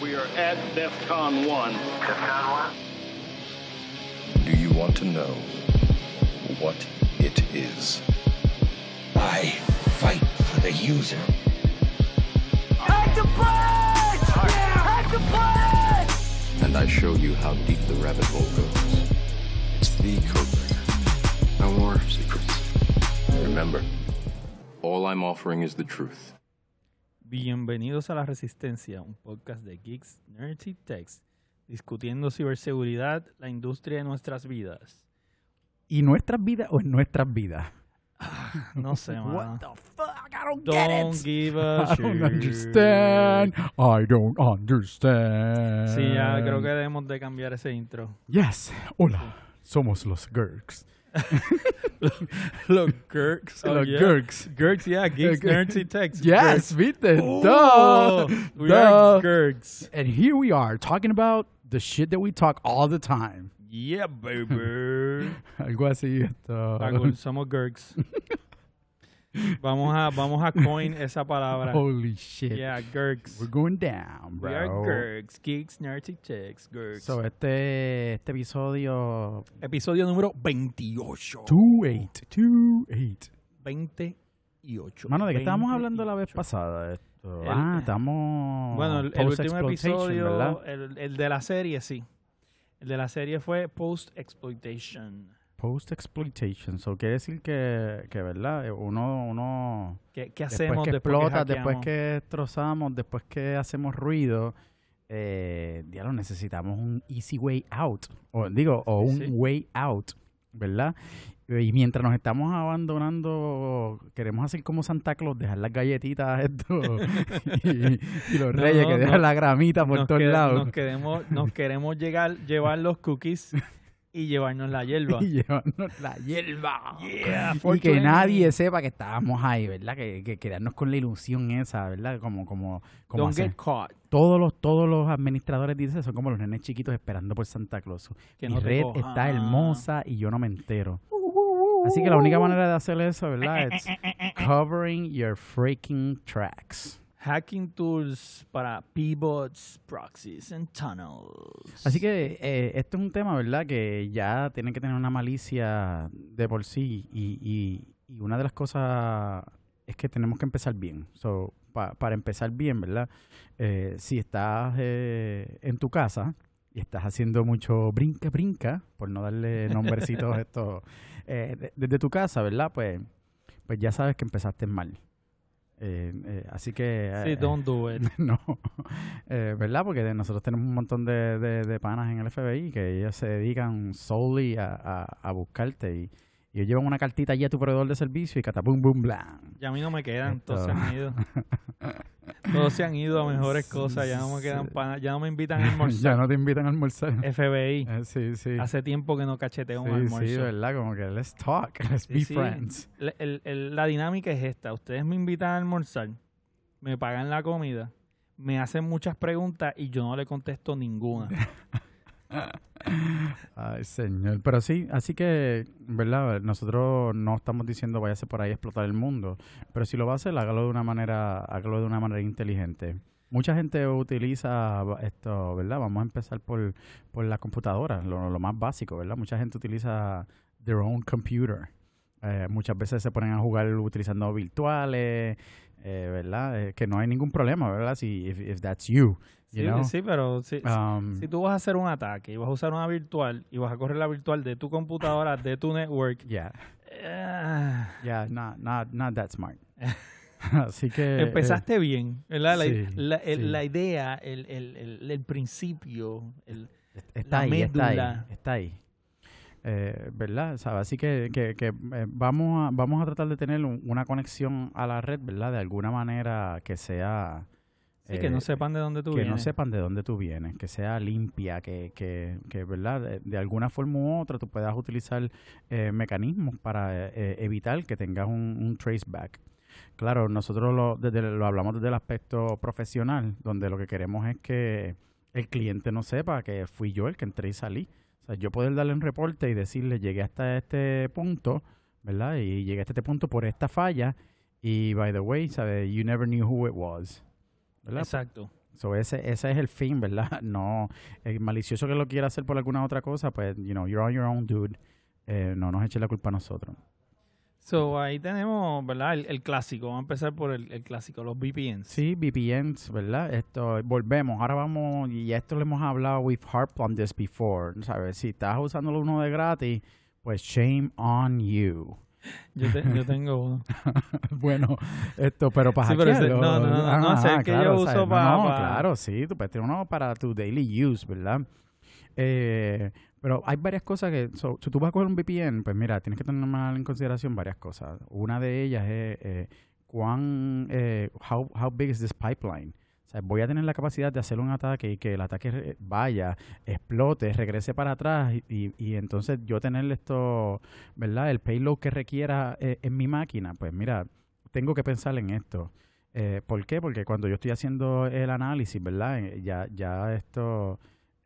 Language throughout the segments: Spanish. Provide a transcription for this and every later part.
We are at DEFCON 1. DEFCON 1? Do you want to know what it is? I fight for the user. Hack the punch! Hack the punch! And I show you how deep the rabbit hole goes. It's the code No more secrets. Remember, all I'm offering is the truth. Bienvenidos a La Resistencia, un podcast de Geeks, Nerds y Techs, discutiendo ciberseguridad, la industria de nuestras vidas. ¿Y nuestras vidas o en nuestras vidas? No sé, mano. What the fuck? I don't, Don't get it. give a I shit. don't understand. I don't understand. Sí, ya creo que debemos de cambiar ese intro. Yes. Hola. Somos los Gurks. Los Gurks. oh, los yeah. Gurks. Gurks, yeah, Geeks. Nerds Techs. Yes, viste. Oh, Duh. we Duh. are Gurks. And here we are talking about the shit that we talk all the time. Yeah, baby. Algo así. Uh, Está cool, Somos Gurks. Vamos a, vamos a coin esa palabra. Holy shit. Yeah, Gurks. We're going down, bro. We are Gurks, Geeks, Nerds y Techs, Gurks. So, este, este episodio Episodio número 28. 28. 28. 28. Mano, ¿de qué estábamos hablando la vez 28. pasada? Esto? El- ah, estamos. Bueno, el, el último episodio, el de la serie, sí. El de la serie fue Post Exploitation. Post-exploitation. So, quiere decir que, que, ¿verdad? Eh, Uno, uno ¿Qué, qué después hacemos que después explota, que después que destrozamos, después que hacemos ruido, eh, diablo, necesitamos un easy way out. O digo, o un sí. way out, ¿verdad? Y mientras nos estamos abandonando, queremos hacer como Santa Claus, dejar las galletitas esto, y, y los No, reyes no, que no. dejan la gramita por todos lados. nos queremos, nos queremos llegar, llevar los cookies y llevarnos la hierba. y llevarnos la hierba. Yeah, y 420. que nadie sepa que estábamos ahí, ¿verdad? Que, que quedarnos con la ilusión esa, ¿verdad? Como, como, como Don't hacer- get caught. todos los, todos los administradores dicen son como los nenes chiquitos esperando por Santa Claus. Que Mi no red está hermosa y yo no me entero. Así que la única manera de hacer eso, ¿verdad? Es covering your freaking tracks. Hacking tools para P-bots, proxies and tunnels. Así que eh, esto es un tema, ¿verdad? Que ya tiene que tener una malicia de por sí y, y- y una de las cosas es que tenemos que empezar bien. So, pa- para empezar bien, ¿verdad? Eh, si estás eh, en tu casa y estás haciendo mucho brinca, brinca, por no darle nombrecitos a esto, eh, de- desde tu casa, ¿verdad? Pues, pues ya sabes que empezaste mal. Eh, eh, así que... Sí, eh, don't do it. no, eh, ¿verdad? Porque nosotros tenemos un montón de, de, de panas en el FBI que ellos se dedican solely a, a, a buscarte y, y ellos llevan una cartita allí a tu proveedor de servicio y catapum, bum, blam. Ya a mí no me quedan, todos se han ido. Todos se han ido a mejores cosas, ya no me quedan panas, ya no me invitan a ya almorzar. no te invitan a almorzar. FBI. Eh, sí, sí. Hace tiempo que no cacheteo un Sí, almuerzo. sí, ¿verdad? Como que let's talk, let's Sí, be sí. friends. La, el- el- la dinámica es esta. Ustedes me invitan a almorzar, me pagan la comida, me hacen muchas preguntas y yo no le contesto ninguna. Ay, señor. Pero sí, así que, ¿verdad? Nosotros no estamos diciendo váyase por ahí a explotar el mundo. Pero si lo va a hacer, hágalo de una manera, hágalo de una manera inteligente. Mucha gente utiliza esto, ¿verdad? Vamos a empezar por, por la computadora, lo, lo más básico, ¿verdad? Mucha gente utiliza their own computer. Eh, muchas veces se ponen a jugar utilizando virtuales, eh, ¿verdad? Eh, que no hay ningún problema, ¿verdad? Si if, if that's you, you Sí, know. sí, pero si, Um, si tú vas a hacer un ataque y vas a usar una virtual y vas a correr la virtual de tu computadora, de tu network, yeah. eh, Yeah, not, not, not that smart. Así que... empezaste bien, ¿verdad? La, sí, la- el- sí. la idea, el, el, el, principio, el, eh, está la ahí, está ahí, está ahí. Eh, ¿Verdad? ¿Sabe? Así que, que, que, eh, vamos, a, vamos a tratar de tener un- una conexión a la red, ¿verdad? De alguna manera que sea... sí, que eh, no sepan de dónde tú que vienes. no sepan de dónde tú vienes, que sea limpia, que, que, que ¿verdad? De, de alguna forma u otra tú puedas utilizar eh, mecanismos para eh, evitar que tengas un, un traceback. Claro, nosotros lo, desde, lo hablamos desde el aspecto profesional, donde lo que queremos es que el cliente no sepa que fui yo el que entré y salí. Sea, yo poder darle un reporte y decirle, llegué hasta este punto, ¿verdad? Y llegué hasta este punto por esta falla. Y, by the way, ¿sabes? You never knew who it was. ¿verdad? Exacto. So ese, ese es el fin, ¿verdad? No, el malicioso que lo quiera hacer por alguna otra cosa, pues, you know, you're on your own, dude. Eh, no nos eche la culpa a nosotros. So, ahí tenemos, ¿verdad? El, el clásico. Vamos a empezar por el, el clásico, los VPNs. Sí, VPNs, ¿verdad? Esto, volvemos. Ahora vamos, y esto lo hemos hablado, we've harped on this before, ¿sabes? Si estás usando uno de gratis, pues shame on you. Yo, te- yo tengo uno. bueno, esto, pero para Sí, pero ese- no, no, no, no, ah, es el que yo uso no, pa- no, pa- claro, sí, tú puedes tener uno para tu daily use, ¿verdad? Eh, pero hay varias cosas que, so, si tú vas a coger un VPN, pues mira, tienes que tener más en consideración varias cosas. Una de ellas es eh, cuán, eh, how, how big is this pipeline? O sea, voy a tener la capacidad de hacer un ataque y que el ataque vaya, explote, regrese para atrás y, y- y entonces yo tener esto, ¿verdad? El payload que requiera eh, en mi máquina. Pues mira, tengo que pensar en esto. Eh, ¿Por qué? Porque cuando yo estoy haciendo el análisis, ¿verdad? Eh, Ya, ya esto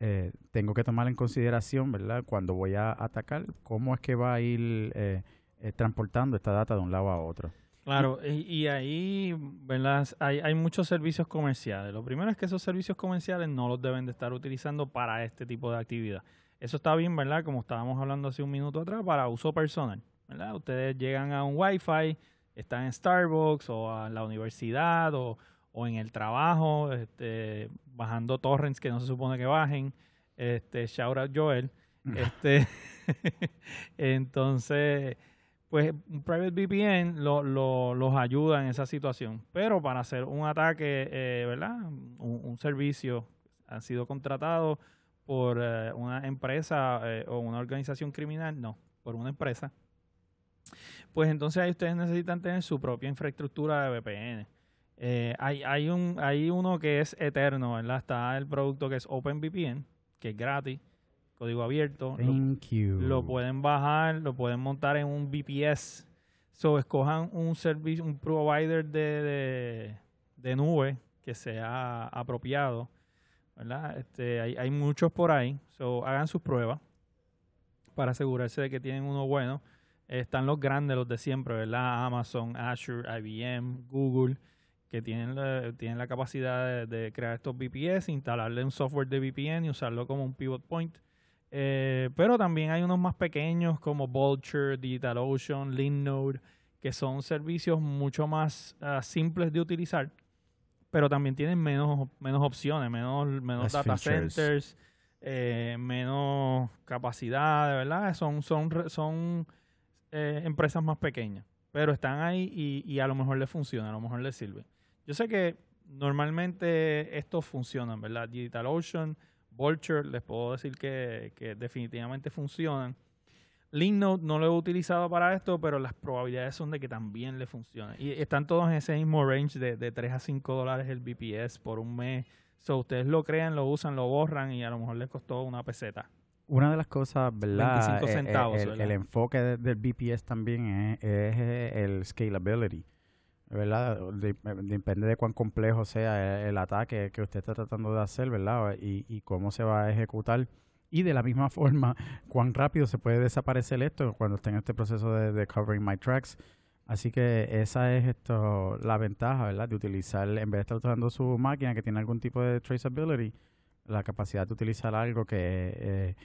eh, tengo que tomar en consideración, ¿verdad? Cuando voy a atacar, cómo es que va a ir eh, eh, transportando esta data de un lado a otro. Claro, y, y ahí, ¿verdad? Hay, hay muchos servicios comerciales. Lo primero es que esos servicios comerciales no los deben de estar utilizando para este tipo de actividad. Eso está bien, ¿verdad? Como estábamos hablando hace un minuto atrás, para uso personal, ¿verdad? Ustedes llegan a un Wi-Fi, están en Starbucks o a la universidad o, o en el trabajo, este, bajando torrents que no se supone que bajen. Este, shout out Joel. Este, entonces, pues un private VPN lo, lo- los ayuda en esa situación. Pero para hacer un ataque, eh, ¿verdad? Un, un servicio ha sido contratado por eh, una empresa eh, o una organización criminal, no, por una empresa. Pues entonces ahí ustedes necesitan tener su propia infraestructura de VPN. Eh, hay, hay, un, hay uno que es eterno, ¿verdad? Está el producto que es OpenVPN, que es gratis, código abierto. lo- Thank you. lo pueden bajar, lo pueden montar en un VPS. So, escojan un servicio, un provider de, de, de nube que sea apropiado. ¿verdad? Este, hay, hay muchos por ahí. So, hagan sus pruebas para asegurarse de que tienen uno bueno. Están los grandes, los de siempre, ¿verdad? Amazon, Azure, IBM, Google, que tienen la, tienen la capacidad de, de crear estos VPS, instalarle un software de VPN y usarlo como un pivot point. Eh, pero también hay unos más pequeños como Vulture, DigitalOcean, Linode, que son servicios mucho más ah, simples de utilizar, pero también tienen menos, menos opciones, menos, menos data features. centers, eh, menos capacidad, de verdad. Son, son, son eh, empresas más pequeñas, pero están ahí y, y a lo mejor les funciona, a lo mejor les sirve. Yo sé que normalmente estos funcionan, ¿verdad? DigitalOcean, Vulture, les puedo decir que, que definitivamente funcionan. Linode no lo he utilizado para esto, pero las probabilidades son de que también le funcione. Y están todos en ese mismo range de, de 3 a 5 dólares el BPS por un mes. So, ustedes lo crean, lo usan, lo borran y a lo mejor les costó una peseta. Una de las cosas, ¿verdad? 25 Eh, eh, centavos, el, ¿verdad? el enfoque de- del BPS también es, es, el scalability, ¿verdad? De- depende de cuán complejo sea el, el ataque que usted está tratando de hacer, ¿verdad? Y, y cómo se va a ejecutar. Y de la misma forma, cuán rápido se puede desaparecer esto cuando esté en este proceso de, de covering my tracks. Así que esa es esto la ventaja, ¿verdad? De utilizar, en vez de estar usando su máquina que tiene algún tipo de traceability, la capacidad de utilizar algo que eh,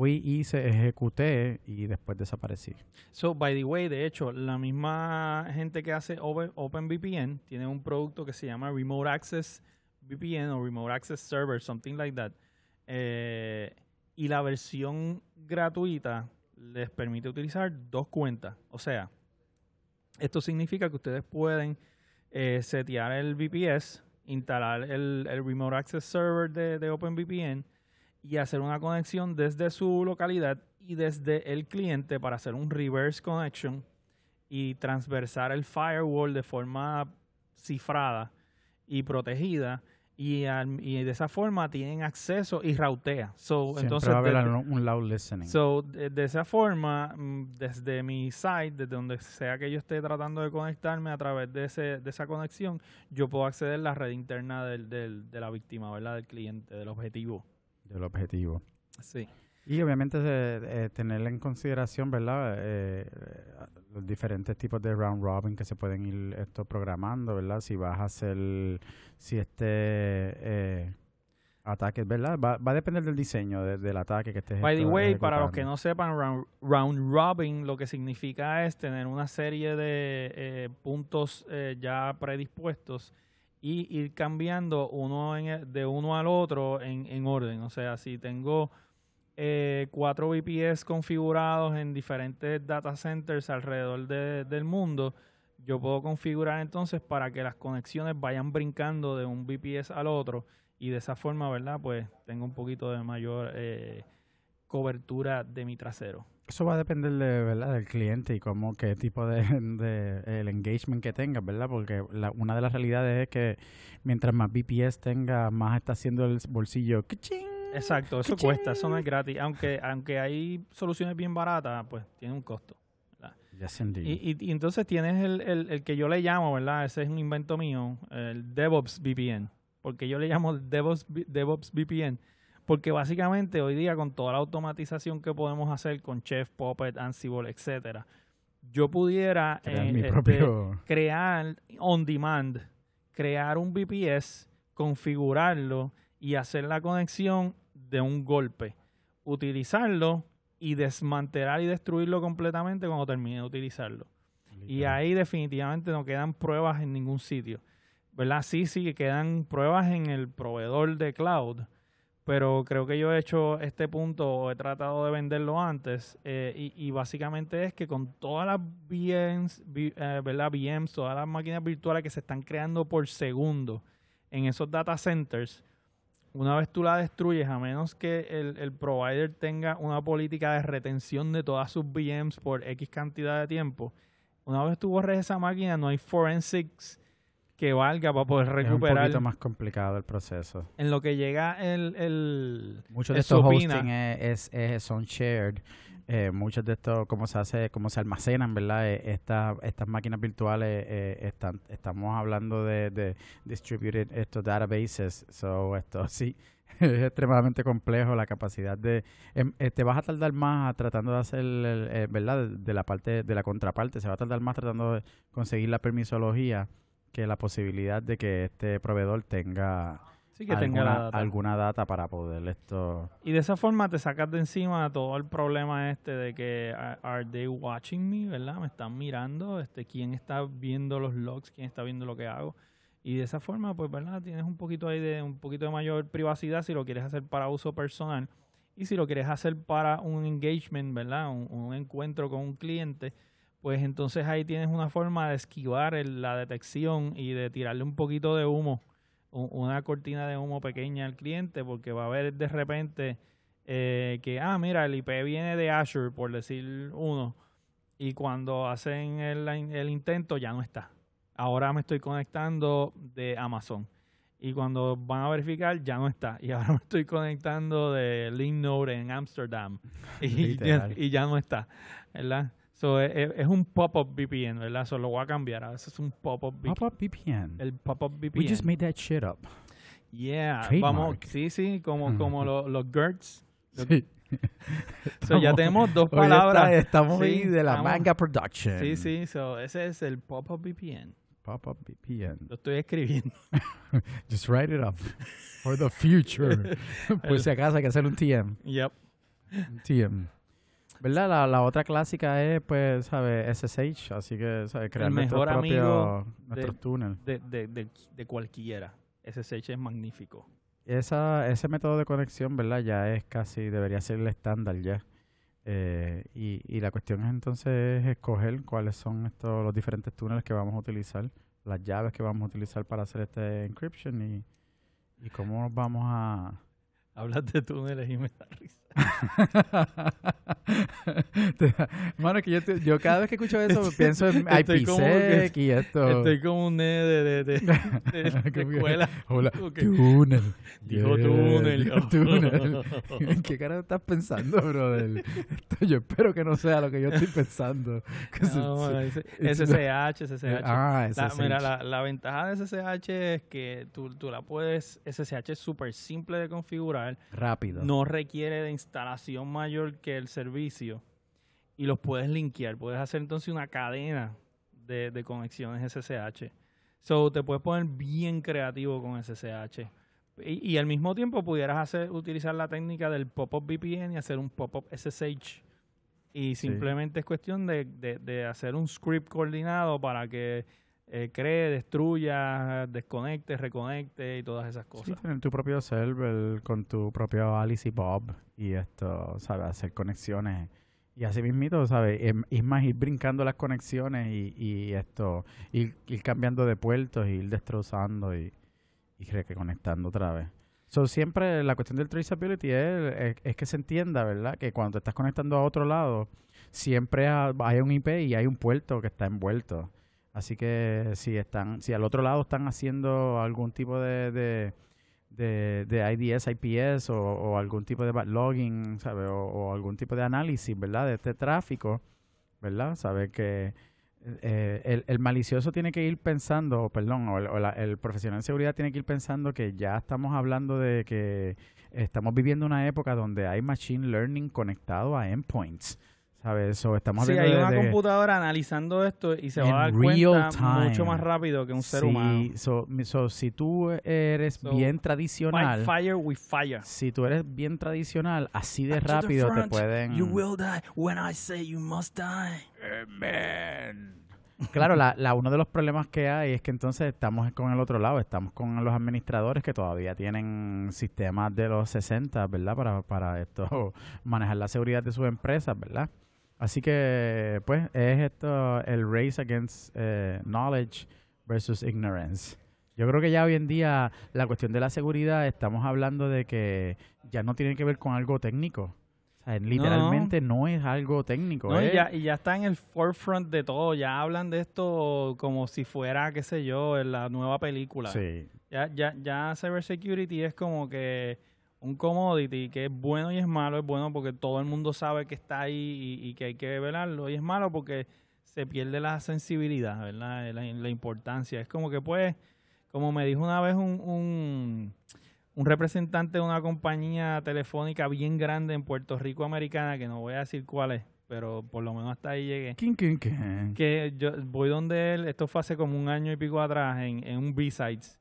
fui, hice, ejecuté y después desaparecí. So, by the way, de hecho, la misma gente que hace Open- OpenVPN tiene un producto que se llama Remote Access VPN o Remote Access Server, something like that. Eh, y la versión gratuita les permite utilizar dos cuentas. O sea, esto significa que ustedes pueden eh, setear el VPS, instalar el, el Remote Access Server de, de OpenVPN y hacer una conexión desde su localidad y desde el cliente para hacer un reverse connection y transversar el firewall de forma cifrada y protegida y, al- y de esa forma tienen acceso y rautea. So, Siempre entonces, va a haber un loud listening. So, de, de esa forma, mm, desde mi site, desde donde sea que yo esté tratando de conectarme a través de, ese, de esa conexión, yo puedo acceder a la red interna del, del- de la víctima, ¿verdad? Del cliente, del objetivo. Del objetivo. Sí. Y obviamente eh, eh, tener en consideración, ¿verdad? Eh, los diferentes tipos de round robin que se pueden ir esto programando, ¿verdad? Si vas a hacer, si este eh, ataque, ¿verdad? Va, va a depender del diseño de- del ataque que estés By the way, para los que no sepan, round, round robin lo que significa es tener una serie de eh, puntos eh, ya predispuestos y ir cambiando uno en el- de uno al otro en, en orden. O sea, si tengo eh, cuatro VPS configurados en diferentes data centers alrededor de- del mundo, yo puedo configurar entonces para que las conexiones vayan brincando de un VPS al otro y de esa forma, ¿verdad? Pues tengo un poquito de mayor eh, cobertura de mi trasero. Eso va a depender de, ¿verdad? del cliente y cómo, qué tipo de, de- el engagement que tengas, ¿verdad? Porque la- una de las realidades es que mientras más VPS tenga, más está haciendo el bolsillo. ¡Kichín! Exacto, eso cuesta, eso no es gratis. Aunque, aunque hay soluciones bien baratas, pues tiene un costo. Yes. Y, y- y entonces tienes el, el- el que yo le llamo, ¿verdad? Ese es un invento mío, el DevOps VPN. Porque yo le llamo DevOps, DevOps VPN. Porque básicamente hoy día con toda la automatización que podemos hacer con Chef, Puppet, Ansible, etcétera, yo pudiera Crear eh, este, propio... crear on demand, crear un VPS, configurarlo y hacer la conexión de un golpe. Utilizarlo y desmantelar y destruirlo completamente cuando termine de utilizarlo. Y ahí definitivamente no quedan pruebas en ningún sitio. ¿Verdad? Sí, sí, quedan pruebas en el proveedor de cloud. Pero creo que yo he hecho este punto, he tratado de venderlo antes. eh, y, básicamente es que con todas las VMs, eh, todas las máquinas virtuales que se están creando por segundo en esos data centers, una vez tú la destruyes, a menos que el, el provider tenga una política de retención de todas sus VMs por X cantidad de tiempo, una vez tú borres esa máquina, no hay forensics que valga para poder Es un recuperar poquito más complicado el proceso. en lo que llega el, el Muchos de estos hosting es, es- es- son shared. Eh, muchos de estos, cómo se hace, cómo se almacenan, ¿verdad? Eh, esta- estas máquinas virtuales, eh, están, estamos hablando de, de distributed estos databases. So, esto sí, es extremadamente complejo la capacidad de... em, eh, te vas a tardar más tratando de hacer, eh, ¿verdad? De, de la parte, de la contraparte, se va a tardar más tratando de conseguir la permisología que la posibilidad de que este proveedor tenga sí que tenga la alguna, data. alguna data para poder esto Y de esa forma te sacas de encima todo el problema este de que are are they watching me, ¿verdad? Me están mirando, este quién está viendo los logs, quién está viendo lo que hago. Y de esa forma, pues, ¿verdad? Tienes un poquito ahí de un poquito de mayor privacidad si lo quieres hacer para uso personal y si lo quieres hacer para un engagement, ¿verdad? Un, un encuentro con un cliente, pues entonces ahí tienes una forma de esquivar el- la detección y de tirarle un poquito de humo, una cortina de humo pequeña al cliente, porque va a haber de repente eh, que, ah, mira, el IP viene de Azure, por decir uno, y cuando hacen el, el intento ya no está. Ahora me estoy conectando de Amazon. Y cuando van a verificar, ya no está. Y ahora me estoy conectando de Linknode en Amsterdam. Y, ya, y ya no está. ¿Verdad? So, es, es- es un pop-up VPN, ¿verdad? Eso lo voy a cambiar. A veces es un pop-up VPN. Pop-up VPN. El pop-up VPN. We just made that shit up. Yeah, Trademark. vamos, sí, sí, como, como lo- los GERTs. Sí. So, ya tenemos dos palabras. está- estamos Sí, ahí de la estamos- manga production. Sí, sí, so, ese es el pop-up VPN. Pop-up VPN. Lo estoy escribiendo. Just write it up. For the future. pues si acaso hay que hacer un TM. Yep. Un TM. ¿Verdad? La, la otra clásica es, pues, ¿sabes? SSH. Así que, ¿sabes? Crear nuestro mejor amigo propio, nuestro de- túnel. De, de, cualquiera. SSH es magnífico. Esa, ese método de conexión, ¿verdad? Ya es casi, debería ser el estándar ya. Eh, y, y la cuestión es entonces escoger cuáles son estos los diferentes túneles que vamos a utilizar, las llaves que vamos a utilizar para hacer este encryption y, y cómo vamos a... Hablas de túneles y me da risa. Mano, que yo, te- yo cada vez que escucho eso pienso en Estoy como que- IPsec y esto. Estoy como un nene de, de, de, de- de escuela. Hola, que- túnel. Dijo Yeah, túnel. dijo túnel. ¿En qué cara estás pensando, brother? Esto yo espero que no sea lo que yo estoy pensando. No, ese- it's SSH, SSH. Ah, La- SSH. mira, la, la ventaja de SSH es que tú, tú la puedes, SSH es súper simple de configurar, Rápido. no requiere de instalación mayor que el servicio y los puedes linkear. Puedes hacer entonces una cadena de, de conexiones SSH. So, te puedes poner bien creativo con SSH. Y, y al mismo tiempo pudieras hacer, utilizar la técnica del pop-up VPN y hacer un pop-up SSH. Y Sí. simplemente es cuestión de, de- de hacer un script coordinado para que eh, cree, destruya, desconecte, reconecte y todas esas Sí, cosas. tener tu propio server con tu propio Alice y Bob y esto, ¿sabes? Hacer conexiones. Y así mismito, ¿sabes? Es más, ir brincando las conexiones y, y esto, ir, ir cambiando de puertos, y ir destrozando y, y reconectando otra vez. So, siempre la cuestión del traceability es, es, es que se entienda, ¿verdad? Que cuando te estás conectando a otro lado, siempre ha- hay un IP y hay un puerto que está envuelto. Así que si están, si al otro lado están haciendo algún tipo de, de, de, IDS, IPS o, algún tipo de backlogging, ¿sabe? O, algún tipo de análisis, ¿verdad? De este tráfico, ¿verdad? Sabe que eh, el, el malicioso tiene que ir pensando, perdón, o, el, o la- el profesional en seguridad tiene que ir pensando que ya estamos hablando de que estamos viviendo una época donde hay machine learning conectado a endpoints, ¿sabes? O estamos Sí, hay de- una de- computadora analizando esto y se va a dar cuenta time. mucho más rápido que un ser Sí, humano. so, mi- so, si tú eres So, bien tradicional, fire with fire. si tú eres bien tradicional, así de rápido te pueden... You will die when I say you must die. Claro, la, la- uno de los problemas que hay es que entonces estamos con el otro lado, estamos con los administradores que todavía tienen sistemas de los 60, ¿verdad? Para, para esto, manejar la seguridad de sus empresas, ¿verdad? Así que, pues, es esto el race against eh, knowledge versus ignorance. Yo creo que ya hoy en día la cuestión de la seguridad estamos hablando de que ya no tiene que ver con algo técnico. O sea, literalmente no, es algo técnico. No, y, ya, y ya está en el forefront de todo. Ya hablan de esto como si fuera, qué sé yo, en la nueva película. Sí. Ya, ya, ya cybersecurity es como que un commodity que es bueno y es malo. Es bueno porque todo el mundo sabe que está ahí y, y que hay que velarlo. Y es malo porque se pierde la sensibilidad, ¿verdad? La, la importancia. Es como que, pues, como me dijo una vez un, un, un representante de una compañía telefónica bien grande en Puerto Rico americana, que no voy a decir cuál es, pero por lo menos hasta ahí llegué ¿Quién, quién, quién? que yo voy donde él, esto fue hace como un año y pico atrás, en, en un B-Sides,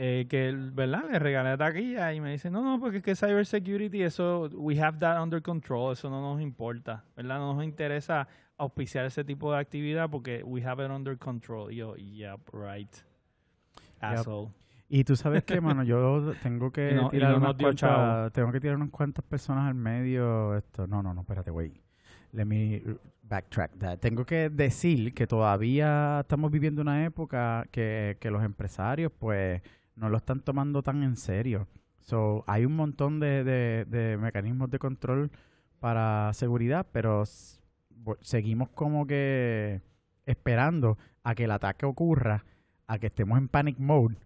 eh, que, ¿verdad? Le regalé taquilla y me dice, no, no, porque es que cybersecurity, eso, we have that under control, eso no nos importa, ¿verdad? No nos interesa auspiciar ese tipo de actividad porque we have it under control. Y yo, yep, right. Asshole. Y tú sabes qué, mano, yo tengo que no- tirar no unas cuantas, tengo que tirar unas cuantas personas al medio, esto, no, no, no, espérate, güey. Let me backtrack that. Tengo que decir que todavía estamos viviendo una época que, que los empresarios, pues, no lo están tomando tan en serio. So, hay un montón de, de, de mecanismos de control para seguridad, pero seguimos como que esperando a que el ataque ocurra, a que estemos en panic mode,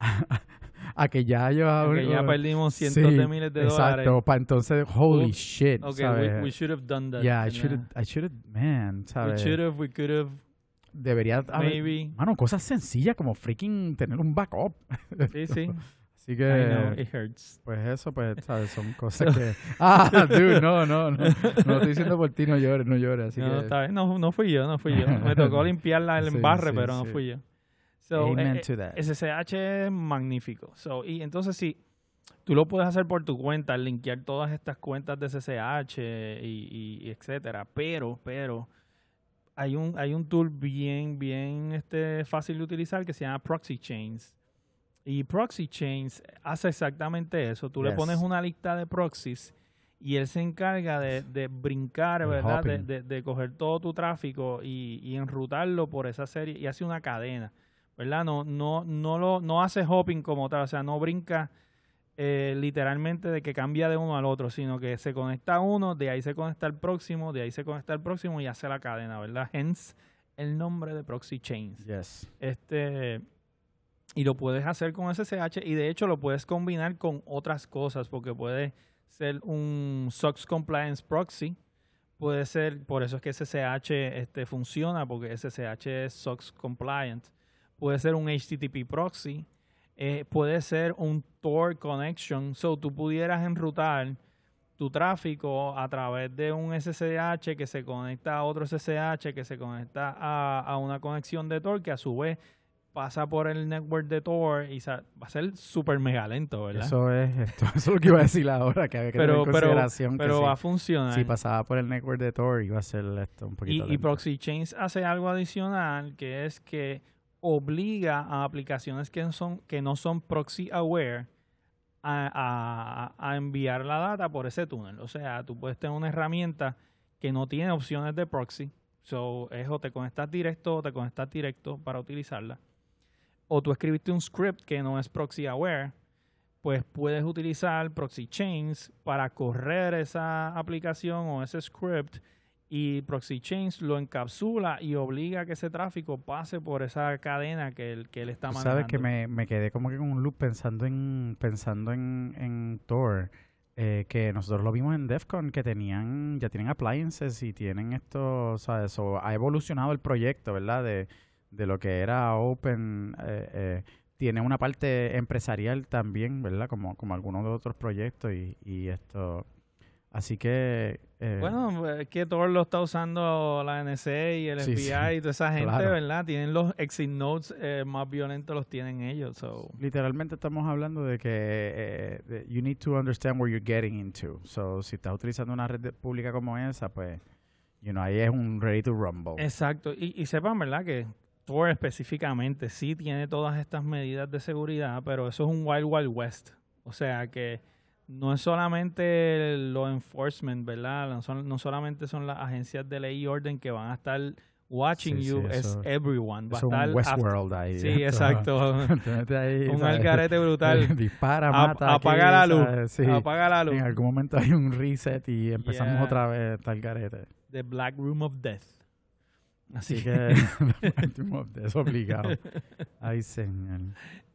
a que ya yo Porque ya perdimos cientos Sí, de miles de exacto, dólares. para entonces, holy Oops. shit, Okay, ¿sabes? we, we should have done that. yeah, I should have, I should have, man, We ¿sabes? should have, we could have, Debería haber, maybe. mano, cosas sencillas como freaking tener un backup. Sí, sí. Así I know, que, it hurts. pues eso, pues, ¿sabes? Son cosas que... Ah, dude, no, no, no. No estoy diciendo por ti, no llores, no llores. Así no, que... está bien. no, no fui yo, no fui yo. Me tocó limpiarla el Sí, embarre, sí, pero no fui yo. So, Amen eh, to that. SSH es magnífico. So, y entonces sí, tú lo puedes hacer por tu cuenta, linkear todas estas cuentas de SSH y, y etcétera. Pero, pero, hay un, hay un tool bien, bien este, fácil de utilizar que se llama Proxy Chains. Y Proxy Chains hace exactamente eso. Tú le pones una lista de proxies y él se encarga de, de brincar, El ¿verdad? De, de- de coger todo tu tráfico y, y enrutarlo por esa serie y hace una cadena, ¿verdad? No, no, no, lo, no hace hopping como tal, o sea, no brinca eh, literalmente de que cambia de uno al otro, sino que se conecta a uno, de ahí se conecta al próximo, de ahí se conecta al próximo y hace la cadena, ¿verdad? Hence el nombre de Proxy Chains. Yes. Este, y lo puedes hacer con SSH y de hecho lo puedes combinar con otras cosas porque puede ser un SOX Compliance Proxy. Puede ser, por eso es que SSH este, funciona, porque SSH es SOX Compliant. Puede ser un HTTP Proxy. Eh, puede ser un Tor Connection. So, tú pudieras enrutar tu tráfico a través de un SSH que se conecta a otro SSH que se conecta a, a una conexión de Tor que a su vez pasa por el network de Tor y va a ser súper mega lento, ¿verdad? Eso es, esto, eso es lo que iba a decir ahora, que había que pero tener en pero, consideración que pero si- va a funcionar. si, pasaba por el network de Tor iba a ser esto un y, poquito y lento. Proxy Chains hace algo adicional que es que obliga a aplicaciones que, son, que no son proxy aware a, a- a enviar la data por ese túnel. O sea, tú puedes tener una herramienta que no tiene opciones de proxy. So, es o te conectas directo o te conectas directo para utilizarla. O tú escribiste un script que no es proxy aware, pues puedes utilizar proxy chains para correr esa aplicación o ese script y Proxy Chains lo encapsula y obliga a que ese tráfico pase por esa cadena que él, que él está manejando. sabes que me, me quedé como que con un loop pensando en pensando en, en Tor, eh, que nosotros lo vimos en DEFCON, que tenían, ya tienen appliances y tienen esto, ¿sabes? So, ha evolucionado el proyecto, ¿verdad? De, de lo que era Open, eh, eh, tiene una parte empresarial también, ¿verdad? Como, como algunos de otros proyectos y, y esto, así que... eh, Bueno, es que Tor lo está usando la NSA y el Sí, FBI sí, y toda esa gente, claro. ¿verdad? Tienen los exit nodes eh, más violentos, los tienen ellos. So. Literalmente estamos hablando de que eh, you need to understand where you're getting into. So, si estás utilizando una red pública como esa, pues, you know, ahí es un ready to rumble. Exacto. Y, y sepan, ¿verdad? Que Tor específicamente sí tiene todas estas medidas de seguridad, pero eso es un Wild Wild West. O sea que no es solamente lo enforcement, ¿verdad? No, son, no solamente son las agencias de ley y orden que van a estar watching Sí, sí, you, es everyone. Va es un a estar Westworld ahí. Sí, exacto. Ahí, un ¿sabes? algarete brutal. Dispara, A- mata. apaga aquí, la luz. Sí. Apaga la luz. En algún momento hay un reset y empezamos Yeah. otra vez tal garete. The Black Room of Death. Así, que, que es obligado. Ay, señor.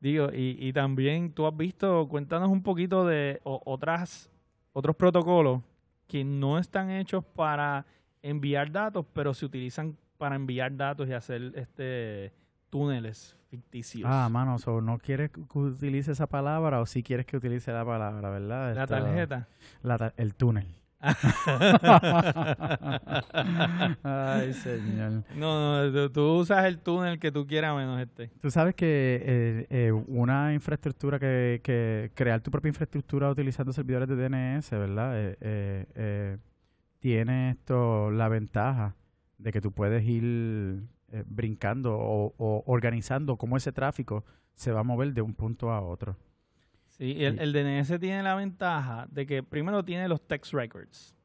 Digo, y, y también tú has visto, cuéntanos un poquito de o- otras otros protocolos que no están hechos para enviar datos, pero se utilizan para enviar datos y hacer este túneles ficticios. Ah, mano, so, ¿no quieres que utilice esa palabra o sí quieres que utilice la palabra, verdad? la tarjeta. la el túnel. Ay, señor. No, no, tú, usas el túnel que tú quieras menos este. Tú sabes que eh, eh, una infraestructura que, que crear tu propia infraestructura utilizando servidores de DNS, ¿verdad? Eh, tiene esto la ventaja de que tú puedes ir brincando o, o organizando cómo ese tráfico se va a mover de un punto a otro. Sí, el, DNS tiene la ventaja de que primero tiene los text records.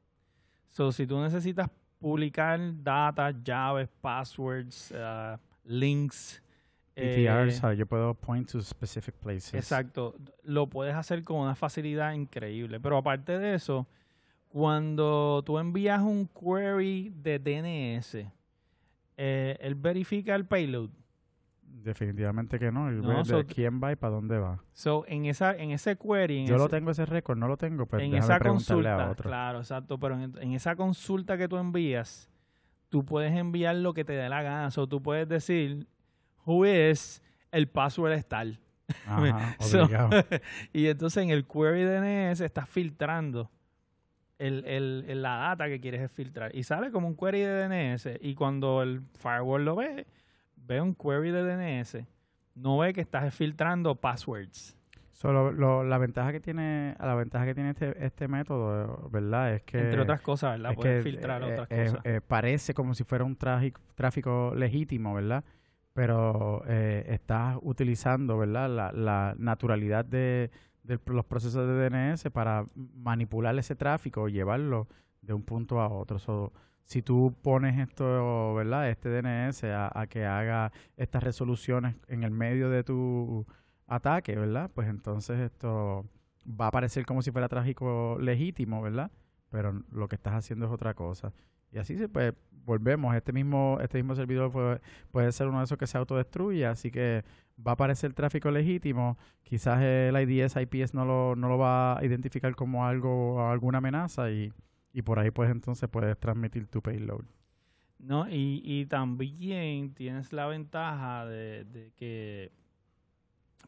So, si tú necesitas publicar data, llaves, passwords, ah, links, eh, PTRs, ah, yo puedo point to specific places. exacto, lo puedes hacer con una facilidad increíble. Pero aparte de eso, cuando tú envías un query de DNS, eh, él verifica el payload. Definitivamente que no. Y No, ve de so- quién va y para dónde va. So, en esa, en ese query, en Yo lo tengo ese récord, no lo tengo, pero en déjame esa preguntarle a consulta, otro. claro, exacto, pero en, en esa consulta que tú envías, tú puedes enviar lo que te dé la gana. O tú puedes decir, who is, el password es tal. Ajá, So, y entonces en el query DNS estás filtrando el, el- el- la data que quieres filtrar. Y sale como un query de DNS. Y cuando el firewall lo ve, ve un query de DNS. No ve que estás filtrando passwords. Solo lo- la ventaja que tiene, la ventaja que tiene este, este método, ¿verdad? Es que Entre otras cosas, ¿verdad? es Puedes filtrar eh, otras eh, cosas. eh, parece como si fuera un tráfico, tráfico legítimo, ¿verdad? Pero eh, estás utilizando, ¿verdad? La, la naturalidad de, de los procesos de DNS para manipular ese tráfico y llevarlo de un punto a otro. So, si tú pones esto, ¿verdad? Este DNS a, que haga estas resoluciones en el medio de tu ataque, ¿verdad? Pues entonces esto va a parecer como si fuera trágico legítimo, ¿verdad? Pero lo que estás haciendo es otra cosa. Y así se pues volvemos, este mismo este mismo servidor puede, puede ser uno de esos que se autodestruye, así que va a parecer tráfico legítimo, quizás el IDS, IPS no lo, no lo va a identificar como algo alguna amenaza y, y por ahí pues entonces puedes transmitir tu payload. No, y, y también tienes la ventaja de, de que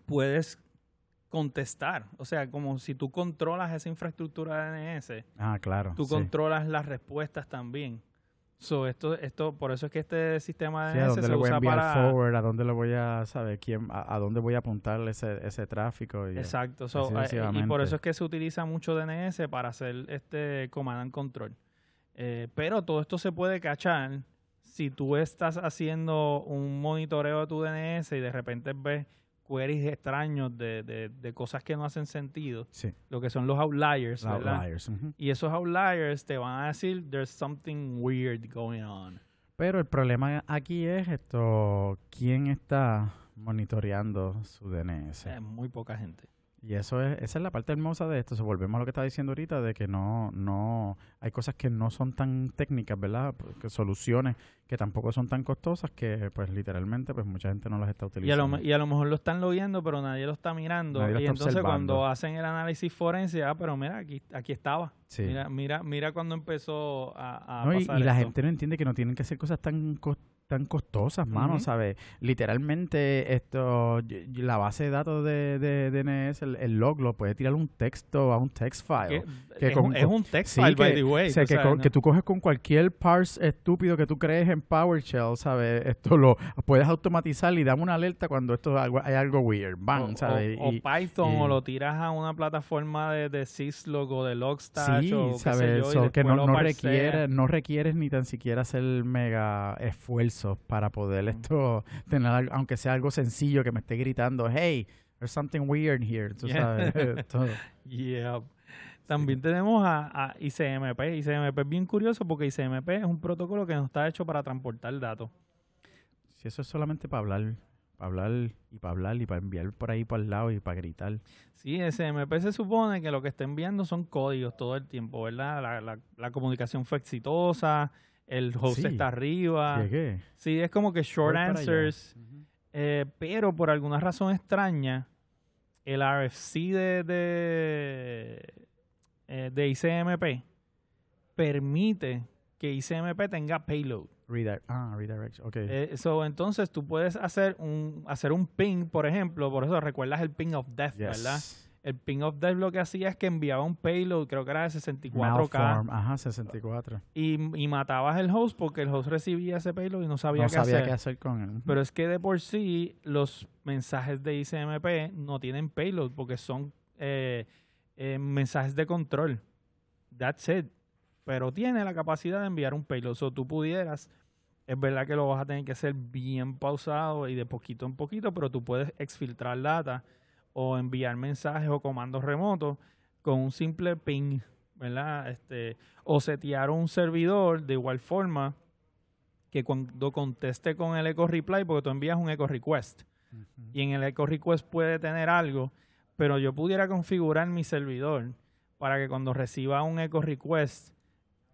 puedes contestar. O sea, como si tú controlas esa infraestructura de DNS, Ah, claro. tú sí. controlas las respuestas también. So, esto, esto, por eso es que este sistema de Sí, a DNS dónde se le voy a usa enviar para... forward, a dónde le voy a, saber quién, a, a dónde voy a apuntar ese, ese tráfico. Y, Exacto. So, eh, y por eso es que se utiliza mucho DNS para hacer este command and control. Eh, pero todo esto se puede cachar si tú estás haciendo un monitoreo de tu DNS y de repente ves queries extraños de, de, de cosas que no hacen sentido, Sí, lo que son los outliers, los ¿verdad? outliers, ujú. Y esos outliers te van a decir there's something weird going on. Pero el problema aquí es esto, ¿quién está monitoreando su DNS? Es muy poca gente. Y eso es, esa es la parte hermosa de esto. Se volvemos a lo que estaba diciendo ahorita, de que no, no, hay cosas que no son tan técnicas, ¿verdad? Que soluciones que tampoco son tan costosas que, pues, literalmente, pues, mucha gente no las está Y a, utilizando. lo, y a lo mejor lo están logueando, pero nadie lo está mirando. Nadie y está entonces observando. cuando hacen el análisis forense, ah, pero mira, aquí, aquí estaba. Sí. Mira, mira, mira cuando empezó a, a No, y, pasar y la esto. gente no entiende que no tienen que hacer cosas tan cos- tan costosas, mano. ¿sabes? Literalmente, esto, la base de datos de, de DNS, el, el log, lo puede tirar un texto a un text file. Que- es, con- un, es un text Sí, file, by que- the way. o sea, que, sabes, co- ¿no? que tú coges con cualquier parse estúpido que tú crees en PowerShell, ¿sabes? Esto lo puedes automatizar y dame una alerta cuando esto es algo- hay algo weird, bang, o, ¿sabes? o- o Y- Python, y- o lo tiras a una plataforma de, de Syslog o de Logstash Sí, o qué sé sabes, yo, y So, que no, no requiere, no requieres ni tan siquiera hacer mega esfuerzos para poder esto tener algo- aunque sea algo sencillo que me esté gritando, hey, there's something weird here, tú Yeah. sabes. Todo. Yeah. También tenemos a, a ICMP. ICMP es bien curioso porque ICMP es un protocolo que no está hecho para transportar datos. Si eso es solamente para hablar, para hablar y para hablar y para enviar por ahí para el lado y para gritar. Sí, SMP se supone que lo que está enviando son códigos todo el tiempo, ¿verdad? La, la- la comunicación fue exitosa, el host Sí. está arriba. Llegué. Sí, es como que short Voy answers, eh, pero por alguna razón extraña, el RFC de, de, eh, de ICMP permite que ICMP tenga payload. Redirect, ah, redirect, ok. Eh, so, entonces tú puedes hacer un, hacer un ping, por ejemplo, por eso recuerdas el ping of death, Yes. ¿verdad? El ping of death lo que hacía es que enviaba un payload, creo que era de 64K, Malform, ajá, 64. y, y matabas el host porque el host recibía ese payload y no sabía no qué sabía hacer. qué hacer con él. Pero es que de por sí los mensajes de ICMP no tienen payload porque son eh, eh, mensajes de control. That's it. Pero tiene la capacidad de enviar un payload. O tú pudieras, es verdad que lo vas a tener que hacer bien pausado y de poquito en poquito, pero tú puedes exfiltrar data o enviar mensajes o comandos remotos con un simple ping, ¿verdad? Este, o setear un servidor de igual forma que cuando conteste con el echo reply, porque tú envías un echo request y en el echo request puede tener algo, pero yo pudiera configurar mi servidor para que cuando reciba un echo request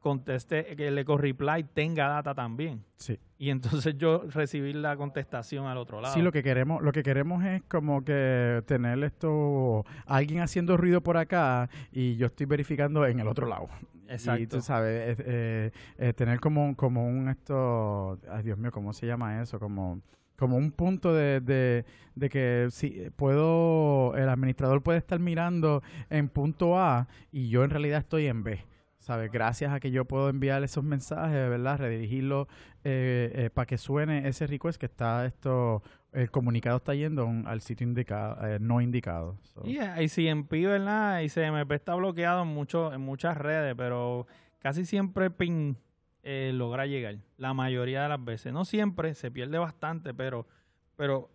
conteste que el echo reply tenga data también Sí. y entonces yo recibir la contestación al otro lado. Sí, lo que queremos, lo que queremos es como que tener esto, alguien haciendo ruido por acá y yo estoy verificando en el otro lado. Y Exacto. tú sabes, eh, eh, tener como, un- como un esto, ay Dios mío, ¿cómo se llama eso? Como, como un punto de, de, de que si puedo, el administrador puede estar mirando en punto A y yo en realidad estoy en B. ¿Sabes? Gracias a que yo puedo enviar esos mensajes, ¿verdad? Redirigirlo eh, para que suene ese request que está esto, el comunicado está yendo al sitio indicado, eh, no indicado. So, Y ICMP, ¿verdad? Está bloqueado en, mucho, en muchas redes, pero casi siempre ping eh, logra llegar, la mayoría de las veces. No siempre, se pierde bastante, pero, pero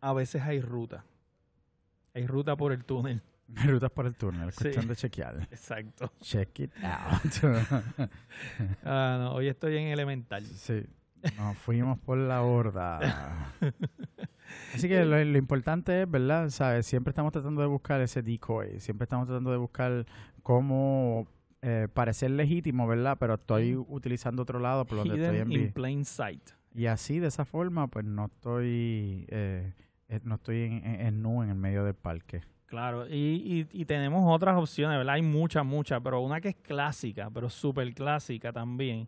a veces hay ruta. Hay ruta por el túnel. Rutas por el túnel, es Sí. cuestión de chequear. Exacto. Check it out. Ah, no, hoy estoy en elemental. sí, nos fuimos por la borda. Así que lo, lo importante es, ¿verdad? ¿Sabes? Siempre estamos tratando de buscar ese decoy, siempre estamos tratando de buscar cómo eh, parecer legítimo, ¿verdad? Pero estoy utilizando otro lado por donde estoy Hidden en in plain sight. Y así, de esa forma, pues no estoy, eh, eh, no estoy en, en, en nu en el medio del parque. Claro, y, y, tenemos otras opciones, ¿verdad? Hay muchas, muchas, pero una que es clásica, pero súper clásica también,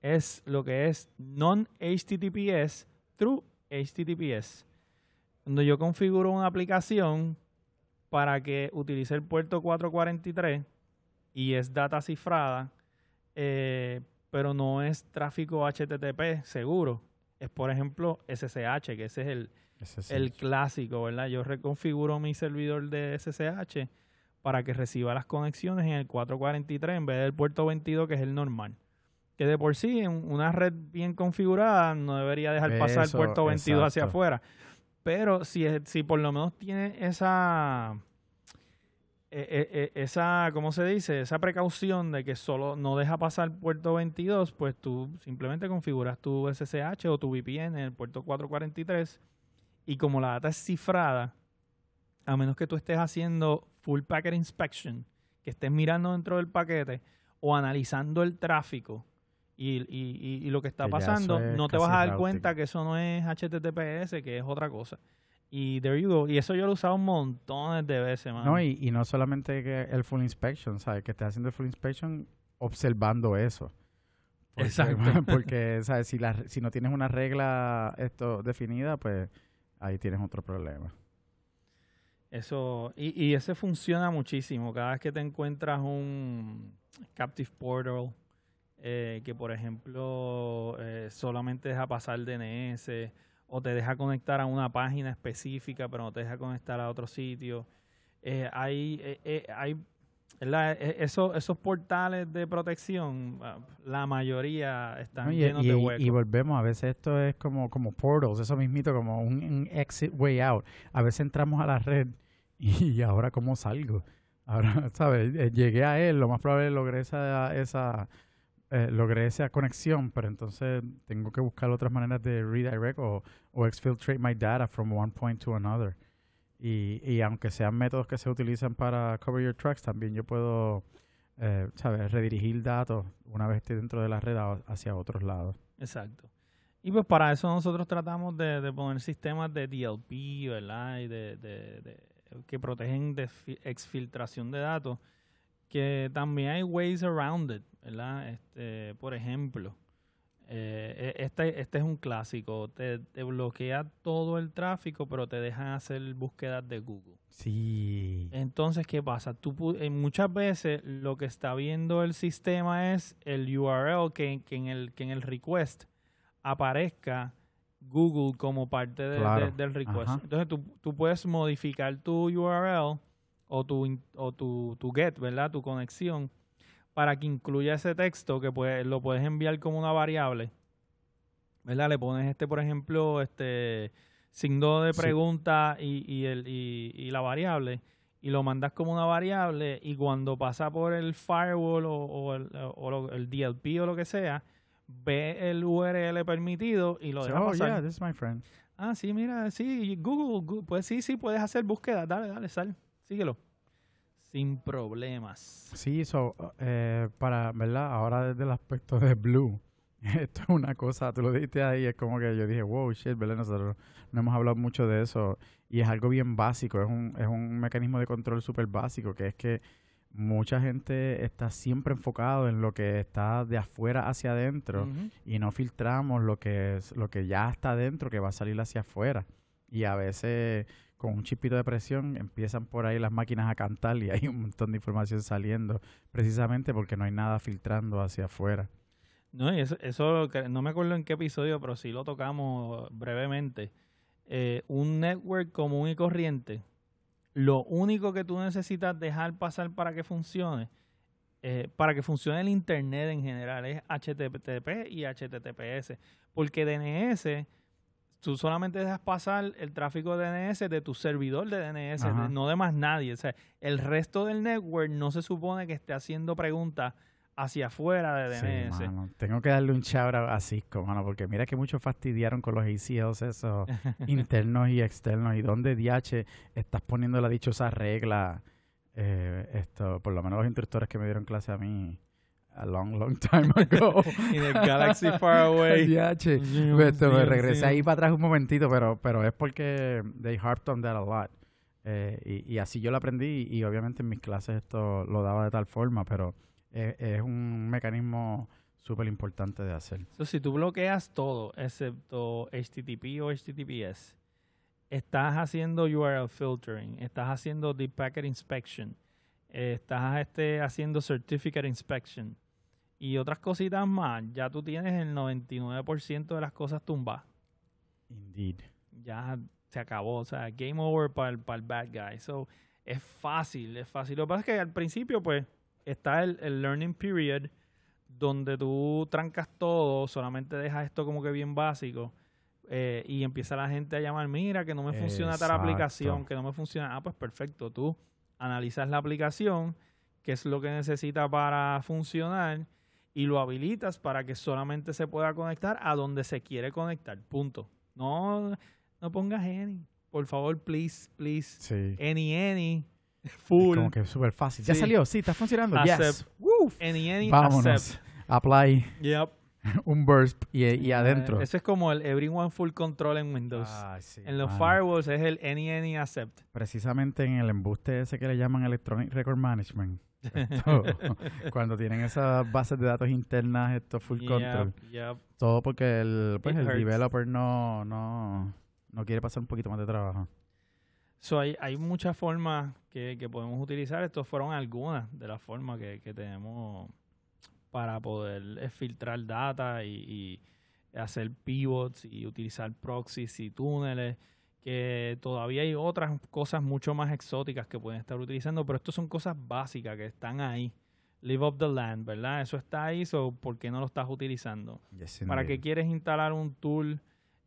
es lo que es non-HTTPS through HTTPS. Donde yo configuro una aplicación para que utilice el puerto 443 y es data cifrada, eh, pero no es tráfico HTTP seguro. Es, por ejemplo, SSH, que ese es el, El clásico, ¿verdad? Yo reconfiguro mi servidor de SSH para que reciba las conexiones en el 443 en vez del puerto 22, que es el normal. Que de por sí, en una red bien configurada, no debería dejar pasar el puerto 22 hacia afuera. Pero si, es- si por lo menos tiene esa, e- e- e- esa, ¿cómo se dice? Esa precaución de que solo no deja pasar puerto 22, pues tú simplemente configuras tu SSH o tu VPN en el puerto 443 y como la data es cifrada, a menos que tú estés haciendo full packet inspection, que estés mirando dentro del paquete o analizando el tráfico y, y- y- lo que está Que pasando, es no te vas a dar cuenta que eso no es HTTPS, que es otra cosa. Y there you go. Y eso yo lo he usado montones de veces, mano. No, y, y no solamente que el full inspection, ¿sabes? Que estés haciendo el full inspection observando eso. Porque, Exacto. Porque, ¿sabes? Si, la, si no tienes una regla esto definida, pues ahí tienes otro problema. Eso, y, y ese funciona muchísimo. Cada vez que te encuentras un Captive Portal, eh, que por ejemplo eh, solamente deja pasar DNS, o te deja conectar a una página específica, pero no te deja conectar a otro sitio. Eh, hay, eh, hay ¿verdad? Eh, eso- esos portales de protección, ah, la mayoría están. Y, llenos y- de huecos. y volvemos, a veces esto es como, como portals, eso mismito, como un, un exit way out. A veces entramos a la red y ahora cómo salgo. Ahora, ¿sabes? Eh, Llegué a él, lo más probable logré esa, esa eh, logré esa conexión, pero entonces tengo que buscar otras maneras de redirect o, o exfiltrate my data from one point to another. Y, y aunque sean métodos que se utilizan para cover your tracks, también yo puedo, eh, ¿sabes? Redirigir datos una vez esté dentro de la red hacia otros lados. Exacto. Y pues para eso nosotros tratamos de, poner sistemas de DLP, ¿verdad? Y de, de- que protegen de fi- exfiltración de datos. Que también hay ways around it, ¿verdad? Este, por ejemplo, eh, e- este, este es un clásico. Te, te bloquea todo el tráfico, pero te dejan hacer búsquedas de Google. Sí. Entonces, ¿qué pasa? Tú eh, muchas veces lo que está viendo el sistema es el URL que, que en, el, que en el request aparezca Google como parte de- del request. Ajá. Entonces, tú, tú puedes modificar tu URL o tu, o tu, tu get, ¿verdad? Tu conexión para que incluya ese texto que puede, lo puedes enviar como una variable. ¿Verdad? Le pones este, por ejemplo, este signo de Sí. pregunta y, y, el, y, y la variable y lo mandas como una variable y cuando pasa por el firewall o, o el, o lo- el DLP o lo que sea, ve el URL permitido y lo So, deja oh, pasar. yeah, this is my friend. Ah, sí, mira, sí, Google, Gu- pues sí, sí, puedes hacer búsqueda, dale, dale, sal, síguelo. Sin problemas. Sí, so, eh, para, ¿verdad? Ahora desde el aspecto de Blue, esto es una cosa, tú lo dijiste ahí, es como que yo dije, wow, shit, ¿verdad? Nosotros no hemos hablado mucho de eso y es algo bien básico, es un, es un mecanismo de control súper básico, que es que mucha gente está siempre enfocado en lo que está de afuera hacia adentro y no filtramos lo que es lo que ya está dentro que va a salir hacia afuera y a veces con un chipito de presión empiezan por ahí las máquinas a cantar y hay un montón de información saliendo precisamente porque no hay nada filtrando hacia afuera No, eso, eso no me acuerdo en qué episodio, pero sí lo tocamos brevemente. Eh, un network común y corriente, lo único que tú necesitas dejar pasar para que funcione, eh, para que funcione el Internet en general, es HTTP y HTTPS. Porque DNS, tú solamente dejas pasar el tráfico de DNS de tu servidor de DNS, de- no de más nadie. O sea, el resto del network no se supone que esté haciendo preguntas hacia afuera de Sí, DNS. mano. Tengo que darle un shout out a Cisco, mano, porque mira que muchos fastidiaron con los ACLs esos internos y externos. ¿Y dónde DH estás poniendo la dichosa regla? Eh, esto, por lo menos los instructores que me dieron clase a mí a long, long time ago. In the galaxy far away. DH. Dios Esto, me regresé ahí para atrás un momentito, pero, pero es porque they harped on that a lot. Eh, y, y así yo lo aprendí y, obviamente en mis clases esto lo daba de tal forma, pero es, es un mecanismo súper importante de hacer. So, si tú bloqueas todo, excepto HTTP o HTTPS, estás haciendo URL filtering, estás haciendo deep packet inspection, eh, estás este, haciendo certificate inspection y otras cositas más, ya tú tienes el 99% de las cosas tumbadas. Indeed. Ya se acabó, o sea, game over para el, para el bad guy. So, es fácil, es fácil. Lo que pasa es que al principio, pues, está el, el learning period donde tú trancas todo, solamente dejas esto como que bien básico eh, y empieza la gente a llamar, mira, que no me funciona tal Exacto. aplicación, que no me funciona. Ah, pues perfecto, tú analizas la aplicación, qué es lo que necesita para funcionar y lo habilitas para que solamente se pueda conectar a donde se quiere conectar, punto. No, no pongas any, por favor, please, please. Sí. Any, any, Es full, como que es súper fácil. Ya salió, sí, está funcionando. Accept. Yes. Woo. any, any, Vámonos. accept. Apply Yep. un burst y, y adentro. Eh, Ese es como el everyone full control en Windows. Ay, sí, en los firewalls es el any, any, accept. Precisamente en el embuste ese que le llaman Electronic Record Management. Esto, cuando tienen esas bases de datos internas, esto full Yep, control. yep. Todo porque el, pues, It el hurts. developer no, no, no quiere pasar un poquito más de trabajo. So, hay, hay muchas formas que, que podemos utilizar. Estos fueron algunas de las formas que, que tenemos para poder filtrar data y, y hacer pivots y utilizar proxies y túneles. Que todavía hay otras cosas mucho más exóticas que pueden estar utilizando, pero estas son cosas básicas que están ahí. Live of the land, ¿verdad? Eso está ahí, so, ¿por qué no lo estás utilizando? Yes, ¿Para qué quieres instalar un tool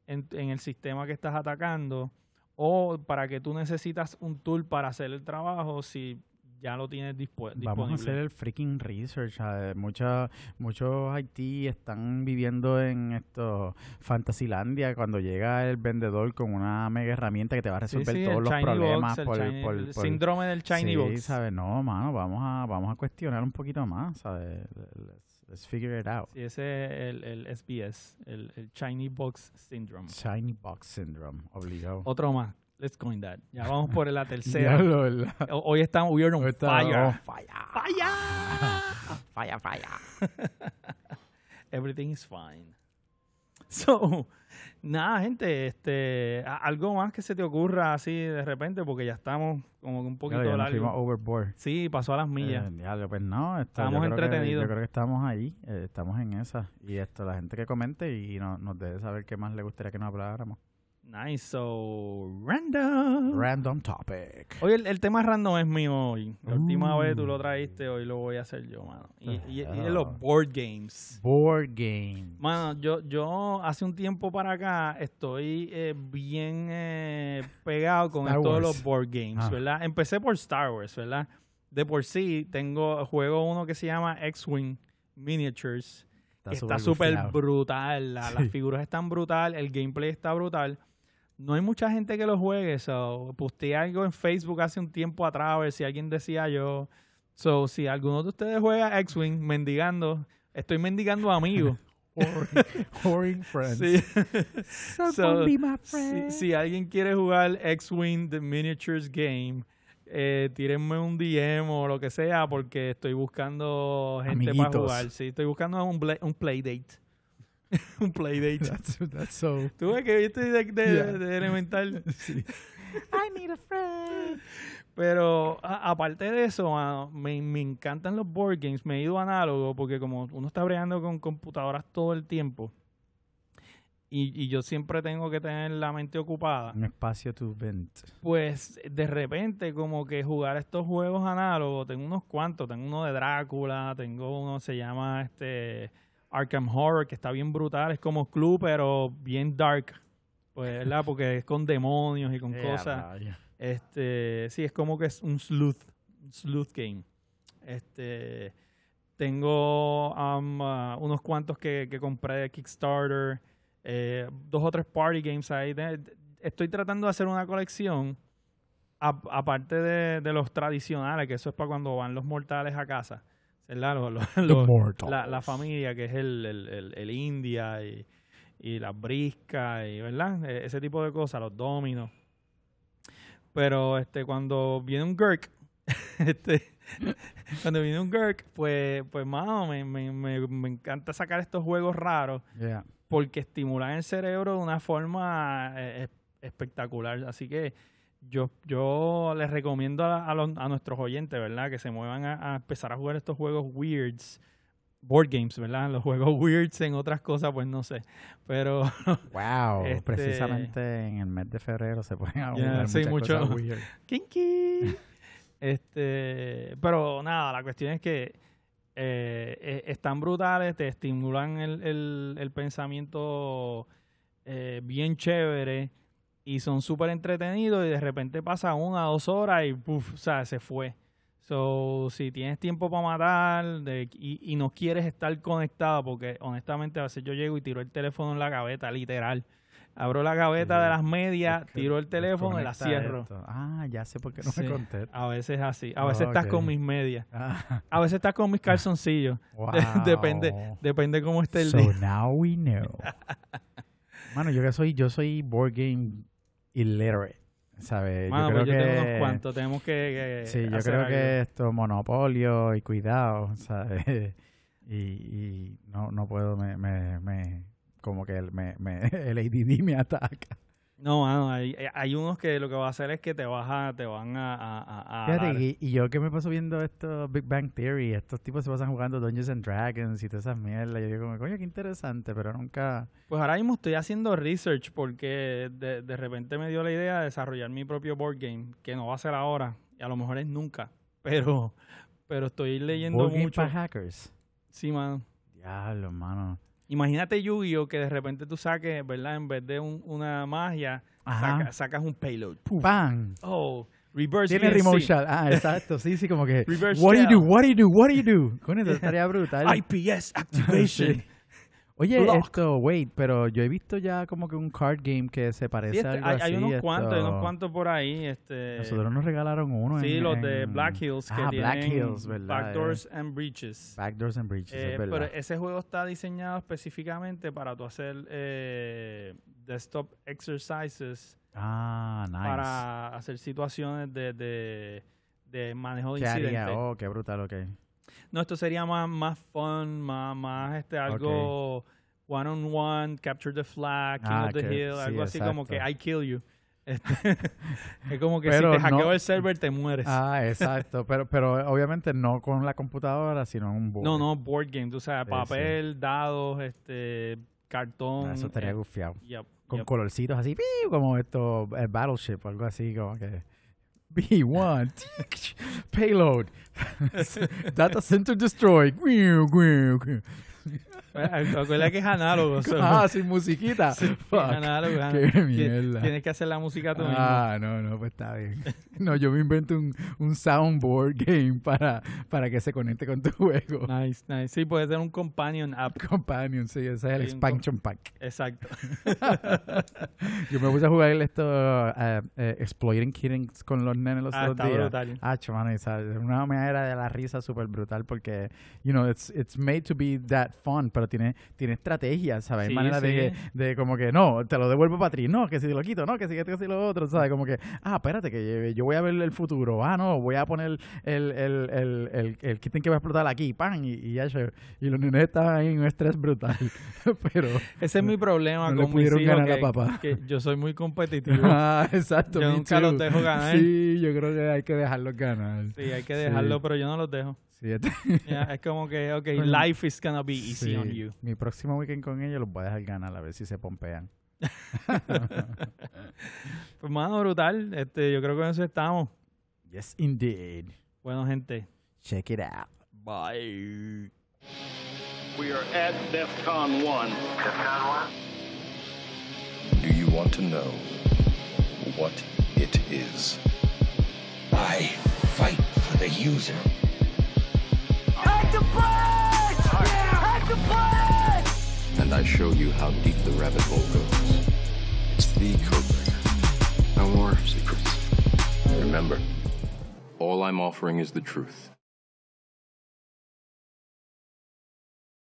en, en el sistema que estás atacando? ¿O para que tú necesitas un tool para hacer el trabajo si ya lo tienes disponible? Vamos a hacer el freaking research. Mucha- muchos IT están viviendo en esto Fantasylandia cuando llega el vendedor con una mega herramienta que te va a Sí, resolver sí, todos el los problemas Box, el por, por- el por- síndrome del Shiny sí, Box. ¿sabes? No, mano, vamos a, vamos a cuestionar un poquito más, ¿sabes? Let's, let's figure it out. Sí, ese es el, el SBS, el, el Shiny Box Syndrome. Shiny Box Syndrome, obligado. Otro más. Let's go in that. Ya vamos por la tercera. Hoy estamos, we are on fire. oh, fire. Fire. Fire, fire. Everything is fine. So, nada, gente, este, algo más que se te ocurra así de repente, porque ya estamos como que un poquito nos largo. overboard. Sí, pasó a las millas. Eh, diablo, pues no, esto, yo que- entretenidos. yo creo que estamos ahí, eh, estamos en esa. Y esto, la gente que comente y no- nos debe saber qué más le gustaría que nos habláramos. Nice, so random. Random topic. Hoy el, el tema random es mío hoy. La última vez tú lo traíste, hoy lo voy a hacer yo, mano. Y, The y- hell? los board games. Board game. Mano, yo, yo hace un tiempo para acá estoy eh, bien eh, pegado con Wars. los board games, Ah. ¿verdad? Empecé por Star Wars, ¿verdad? De por sí tengo juego uno que se llama X-Wing Miniatures. Está súper brutal, la- Sí. las figuras están brutal, el gameplay está brutal. No hay mucha gente que lo juegue, so posteé algo en Facebook hace un tiempo atrás a ver si alguien decía yo. So, si alguno de ustedes juega X-Wing mendigando, estoy mendigando amigos. Whoring friends. Sí. So, So, be my si, friend. si alguien quiere jugar X-Wing The Miniatures Game, eh, tírenme un DM o lo que sea, porque estoy buscando gente para jugar. Sí, estoy buscando un, un playdate. un playdate. That's, that's so. Tú ves que yo estoy de, de- Yeah. de elemental. Sí. I need a friend. Pero a- aparte de eso, mano, me, me encantan los board games. Me he ido análogo porque como uno está bregando con computadoras todo el tiempo y, y yo siempre tengo que tener la mente ocupada, Un espacio to vent. pues de repente como que jugar estos juegos análogos, tengo unos cuantos, tengo uno de Drácula, tengo uno se llama este Arkham Horror, que está bien brutal, es como Club, pero bien dark, pues, ¿verdad? Porque es con demonios y con Eh, cosas. Este, sí, es como que es un sleuth, sleuth game. Este, Tengo um, ah, unos cuantos que, que compré de Kickstarter. eh, dos o tres party games ahí. Estoy tratando de hacer una colección. aparte de, de los tradicionales, que eso es para cuando van los mortales a casa. ¿Verdad? Los- los- los- mortals. la, la familia, que es el, el, el- el India y, y las briscas, y, ¿verdad? E- ese tipo de cosas, los dominos. Pero este cuando viene un Gurk, este, cuando viene un Gurk, pues, pues mano, me, me, me, me encanta sacar estos juegos raros Yeah. porque estimulan el cerebro de una forma eh, es- espectacular. Así que yo, yo les recomiendo a, a los- a nuestros oyentes, ¿verdad? Que se muevan a, a empezar a jugar estos juegos weirds, board games, ¿verdad? Los juegos weirds en otras cosas, pues no sé. Pero Wow, Este- precisamente en el mes de febrero se pueden jugar sí, mucho. cosas weird. Kinky. este, pero nada, la cuestión es que eh, eh, están brutales, te estimulan el, el- el pensamiento eh, bien chévere y son súper entretenidos y de repente pasa una, dos horas y puf, o sea, se fue. So, si tienes tiempo para matar de- y, y no quieres estar conectado, porque honestamente a veces yo llego y tiro el teléfono en la gaveta, literal. Abro la gaveta Sí. de las medias, tiro el teléfono y la cierro. esto. Ah, ya sé por qué no Sí, me contesta. A veces así. A veces estás Ok. con mis medias. Ah, A veces estás con mis calzoncillos. wow. depende, depende cómo esté el so día. now we know. Mano, yo que soy, yo soy board game illiterate, ¿sabes? Mano, yo pues creo yo que tengo unos cuantos. Tenemos que, que Sí, yo creo algo. que esto monopolio y cuidado, ¿sabes? y, y no, no puedo, me, me, me como que el, me, me, el ADD me ataca. No, mano, hay, hay unos que lo que va a hacer es que te, vas a, te van a... a, a- Fíjate, dar. y, y yo que me paso viendo esto Big Bang Theory, estos tipos se pasan jugando Dungeons and Dragons y todas esas mierdas. Yo digo, como, coño, qué interesante, pero nunca... Pues ahora mismo estoy haciendo research porque de, de repente me dio la idea de desarrollar mi propio board game, que no va a ser ahora, y a lo mejor es nunca, pero, pero estoy leyendo Board game mucho. para hackers. Sí, mano. Diablo, mano. Imagínate Yu-Gi-Oh! que de repente tú saques, ¿verdad? En vez de un- una magia, saca- sacas un payload. ¡Pam! Oh, reverse Tiene VNC. remote shot. Ah, exacto. Sí, sí, como que... Reverse What do you do? shell. What do you do? What do you do? Coño, eso estaría brutal. IPS activation. Sí. Oye, Block. esto, wait, pero yo he visto ya como que un card game que se Sí, parece este, a algo hay, así. hay unos esto. cuantos, hay unos cuantos por ahí. Este, Nosotros nos regalaron uno sí, en- los de en- Black Hills que ah, tienen Black Hills, ¿verdad? backdoors and breaches. Backdoors and Breaches, Eh, es pero verdad. ese juego está diseñado específicamente para tú hacer eh, desktop exercises ah, nice. para hacer situaciones de, de, de manejo de incidentes. Oh, qué brutal, ok. No, esto sería más, más fun, más, más este, algo one on one, capture the flag, king Ah, of the que- hill, sí, algo así como que. I kill you. Este, es como que Pero si te hackeo no- el server te mueres. Ah, exacto. pero, pero obviamente no con la computadora, sino en un board. no, no, board game, tú sabes, Sí, papel, dados, este, cartón. Ah, eso estaría eh, gufiado. yep, Con yep. colorcitos así, como esto, el Battleship, algo así, como que. B1, payload, data center destroyed. Acuérdate que es análogo. Ah, sin musiquita. Sí, Fuck. análogo, Qué mierda. Tienes que hacer la música tú mismo. Ah, no, no, pues está bien. No, yo me invento un, un soundboard game para, para que se conecte con tu juego. Nice, nice. Sí, puede ser un companion app. Companion, sí, ese es el Sí, expansion pack. Exacto. Yo me puse a jugar esto, eh, eh, Exploiting Kittens con los nenes los Ah, otros días. brutal. Ah, mano, y sabes, una manera de la risa súper brutal porque, you know, it's, it's made to be that fun, pero tiene, tiene estrategia, ¿sabes? Hay Sí, manera de, sí. de como que, no, te lo devuelvo para ti, no, que si te lo quito, no, que si que, si lo otro, ¿sabes? Como que, ah, espérate, que yo voy a ver el futuro, ah, no, voy a poner el, el, el, el, el kitten que va a explotar aquí, pan, y, y ya, y los nenes estaban ahí en un estrés brutal, pero... Ese es mi problema no con mis hijos, que, papá. que yo soy muy competitivo. Ah, exacto. Yo nunca los dejo ganar. Sí, yo creo que hay que dejarlos ganar. Sí, hay que dejarlo, Sí. pero yo no los dejo. Ya, es como que, ok, life is gonna be easy sí. on you. Mi próximo weekend con ellos los voy a dejar ganar a ver si se pompean. Pues, mano, brutal. Este, yo creo que en eso estamos. Yes, indeed. Bueno, gente. Check it out. Bye. We are at DEFCON 1. DEFCON 1? Do you want to know what it is? I fight for the user. And I show you how deep the rabbit hole goes. It's the Codebreaker. No more secrets. Remember, all I'm offering is the truth.